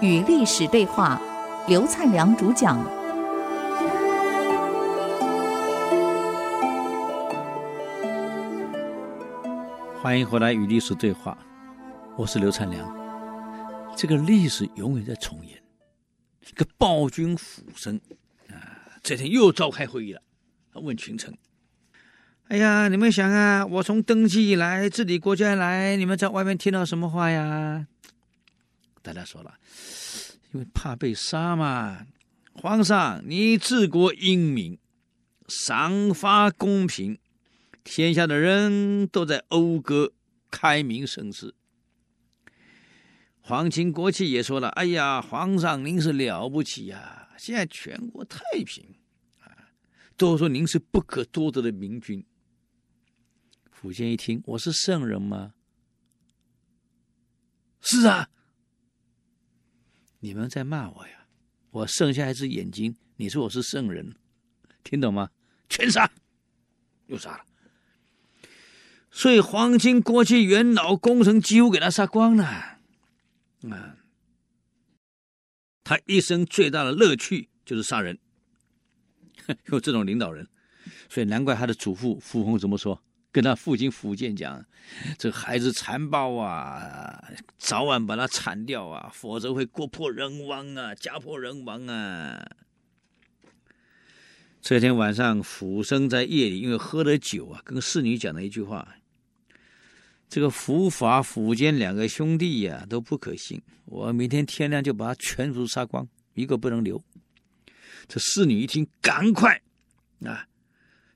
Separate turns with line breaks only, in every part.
与历史对话，刘灿良主讲。
欢迎回来与历史对话，我是刘灿良。这个历史永远在重演。这个暴君辅生啊，这天又召开会议了。他问群臣：“哎呀，你们想啊，我从登基以来治理国家以来，你们在外面听到什么话呀？”大家说了，因为怕被杀嘛。皇上，你治国英明，赏罚公平。天下的人都在讴歌，开明盛世。皇亲国戚也说了：“哎呀，皇上您是了不起呀！现在全国太平啊，都说您是不可多得的明君。”苻坚一听：“我是圣人吗？”“是啊。”“你们在骂我呀？我剩下一只眼睛，你说我是圣人，听懂吗？”“全杀！”又杀了。所以黄金国戚、元老功臣几乎给他杀光了，啊！他一生最大的乐趣就是杀人，有这种领导人，所以难怪他的祖父傅弘怎么说，跟他父亲苻坚讲：“这孩子残暴啊，早晚把他铲掉啊，否则会国破人亡啊，家破人亡啊。”这天晚上，辅生在夜里因为喝了酒啊，跟侍女讲了一句话。这个苻法、苻坚两个兄弟呀、都不可信，我明天天亮就把他全族杀光，一个不能留。这侍女一听，赶快啊，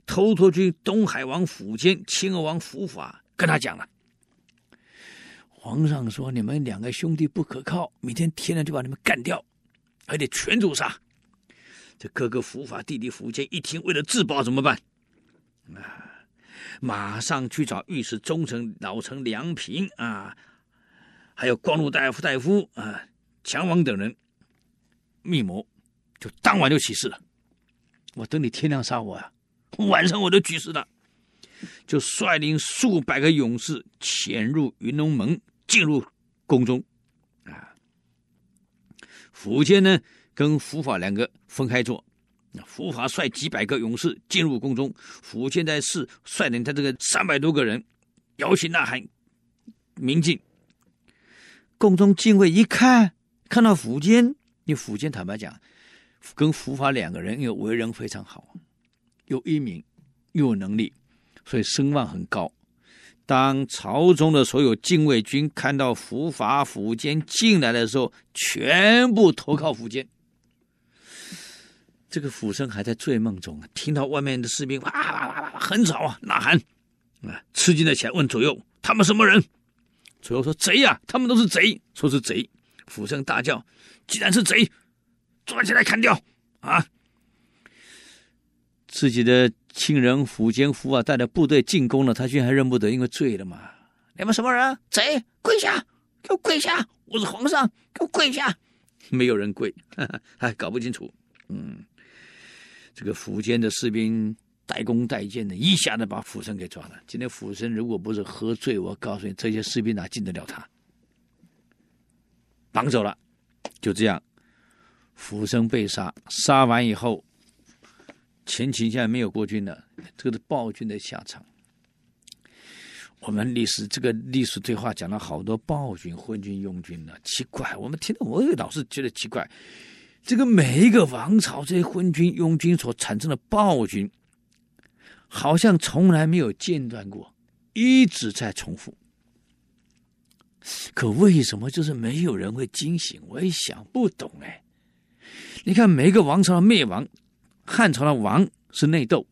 偷托去东海王苻坚、秦娥王苻法跟他讲了。皇上说你们两个兄弟不可靠，明天天亮就把你们干掉，还得全族杀。这哥哥苻法、弟弟苻坚一听，为了自保怎么办？啊！马上去找御史中丞老丞梁平啊，还有光禄大夫大夫啊，强王等人密谋，就当晚就起事了。我等你天亮杀我呀、啊，晚上我就举事了。就率领数百个勇士潜入云龙门，进入宫中啊。苻坚呢，跟苻法两个分开坐。苻法率几百个勇士进入宫中，苻坚在室率领他这个三百多个人摇旗呐喊，鸣进。宫中禁卫一看，看到苻坚，你苻坚坦白讲，跟苻法两个人又为人非常好，又英明又有能力，所以声望很高。当朝中的所有禁卫军看到伏法、苻坚进来的时候，全部投靠苻坚。这个府生还在醉梦中，听到外面的士兵哇哇哇哇很吵啊，呐喊啊，吃惊的起来问左右：“他们什么人？”左右说：“贼呀，他们都是贼。”说是贼，府生大叫：“既然是贼，抓起来砍掉！”啊，自己的亲人苻坚、苻法带着部队进攻了，他居然还认不得，因为醉了嘛。你们什么人？贼！跪下，给我跪下！我是皇上，给我跪下！没有人跪，哈 哈还搞不清楚。嗯。这个苻坚的士兵带弓带箭的，一下子把辅生给抓了。今天辅生如果不是喝醉，我告诉你，这些士兵哪进得了他？绑走了，就这样，辅生被杀。杀完以后，前秦现在没有国君了，这个是暴君的下场。我们历史这个历史对话讲了好多暴君、昏君、庸君的，奇怪，我们听到我也老是觉得奇怪。这个每一个王朝，这些昏君、庸君所产生的暴君，好像从来没有间断过，一直在重复。可为什么就是没有人会惊醒？我也想不懂哎。你看每一个王朝的灭亡，汉朝的王是内斗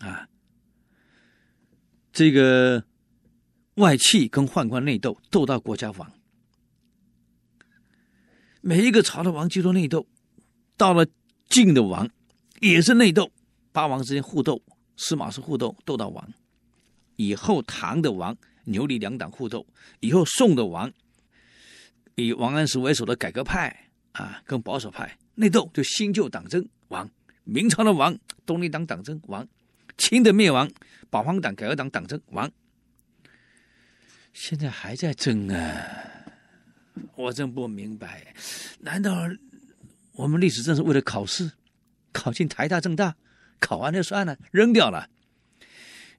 啊，这个外戚跟宦官内斗，斗到国家亡。每一个朝的王，就说内斗，到了晋的王，也是内斗，八王之间互斗，司马氏互斗，斗到亡。以后唐的王，牛李两党互斗。以后宋的王，以王安石为首的改革派啊，跟保守派内斗，就新旧党争亡。明朝的王，东林党党争亡。清的灭亡，保皇党、改革党党争亡。现在还在争啊！我真不明白，难道我们历史正是为了考试，考进台大、政大，考完就算了，扔掉了？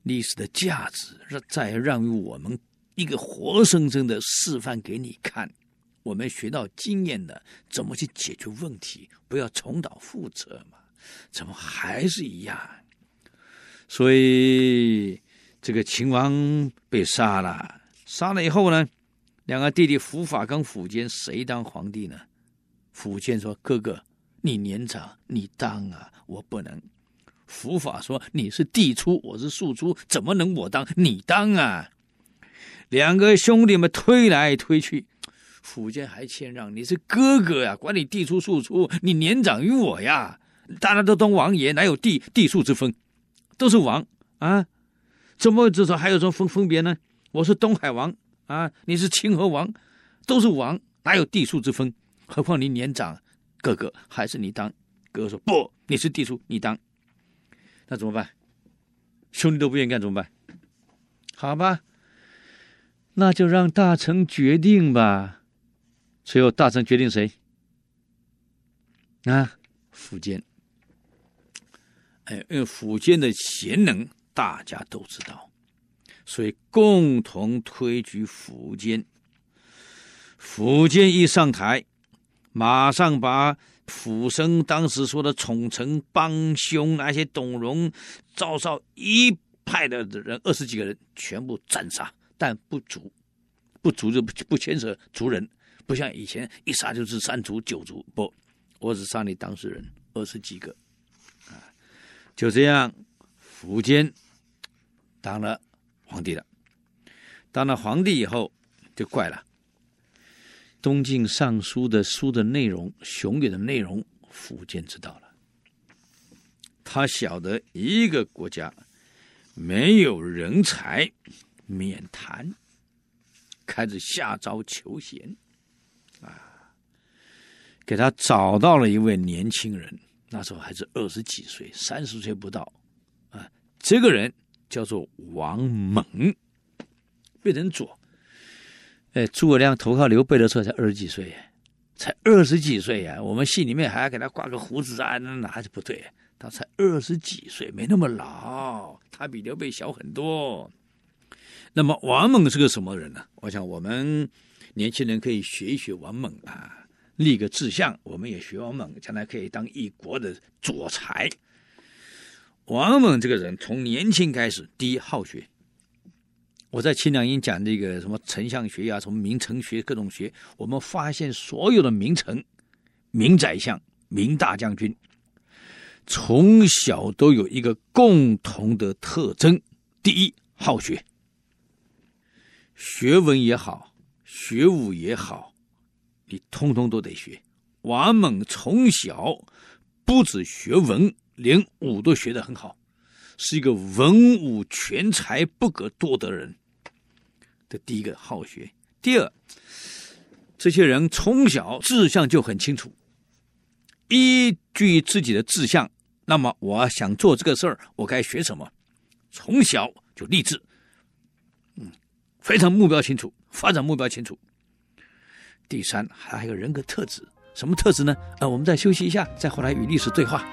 历史的价值，在让于我们一个活生生的示范给你看，我们学到经验的，怎么去解决问题，不要重蹈覆辙嘛？怎么还是一样？所以这个秦王被杀了，杀了以后呢，两个弟弟伏法跟苻坚谁当皇帝呢？苻坚说：“哥哥，你年长，你当啊，我不能。”伏法说：“你是帝出，我是庶出，怎么能我当你当啊？”两个兄弟们推来推去，苻坚还谦让：“你是哥哥呀，管你帝出庶出，你年长于我呀。大家都当王爷，哪有帝帝庶之分？都是王啊，怎么至少还有什么分分别呢？我是东海王啊，你是清河王，都是王，哪有帝庶之分？何况你年长，哥哥还是你当。”哥哥说：“不，你是帝出，你当。”那怎么办？兄弟都不愿意干，怎么办？好吧，那就让大臣决定吧。最后，大臣决定谁？啊，苻坚。哎，因为苻坚的贤能，大家都知道，所以共同推举苻坚。苻坚一上台，马上把。苻生当时说的宠臣帮凶，那些董荣、赵绍一派的人二十几个人全部斩杀，但不族，不族就不不牵扯族人，不像以前一杀就是三族九族，不，我只杀你当事人二十几个，啊，就这样，苻坚当了皇帝了，当了皇帝以后就怪了。东晋尚书的书的内容，雄远的内容，苻坚知道了。他晓得一个国家没有人才，免谈，开始下诏求贤，给他找到了一位年轻人，那时候还是二十几岁，三十岁不到，啊，这个人叫做王猛，变成左。哎，诸葛亮投靠刘备的时候才二十几岁，才二十几岁呀！我们戏里面还要给他挂个胡子啊，那还是不对。他才二十几岁，没那么老，他比刘备小很多。那么王猛是个什么人呢？我想我们年轻人可以学一学王猛啊，立个志向，我们也学王猛，将来可以当一国的左才。王猛这个人从年轻开始，第一好学。我在清凉营讲这个什么丞相学呀，什么名臣学，各种学。我们发现所有的名臣、名宰相、名大将军，从小都有一个共同的特征：第一，好学，学文也好，学武也好，你通通都得学。王猛从小不止学文，连武都学得很好。是一个文武全才不可多得人这第一个好学。第二，这些人从小志向就很清楚，依据自己的志向，那么我想做这个事儿，我该学什么？从小就立志，嗯，非常目标清楚，发展目标清楚。第三，还有人格特质，什么特质呢？呃，我们再休息一下，再回来与历史对话。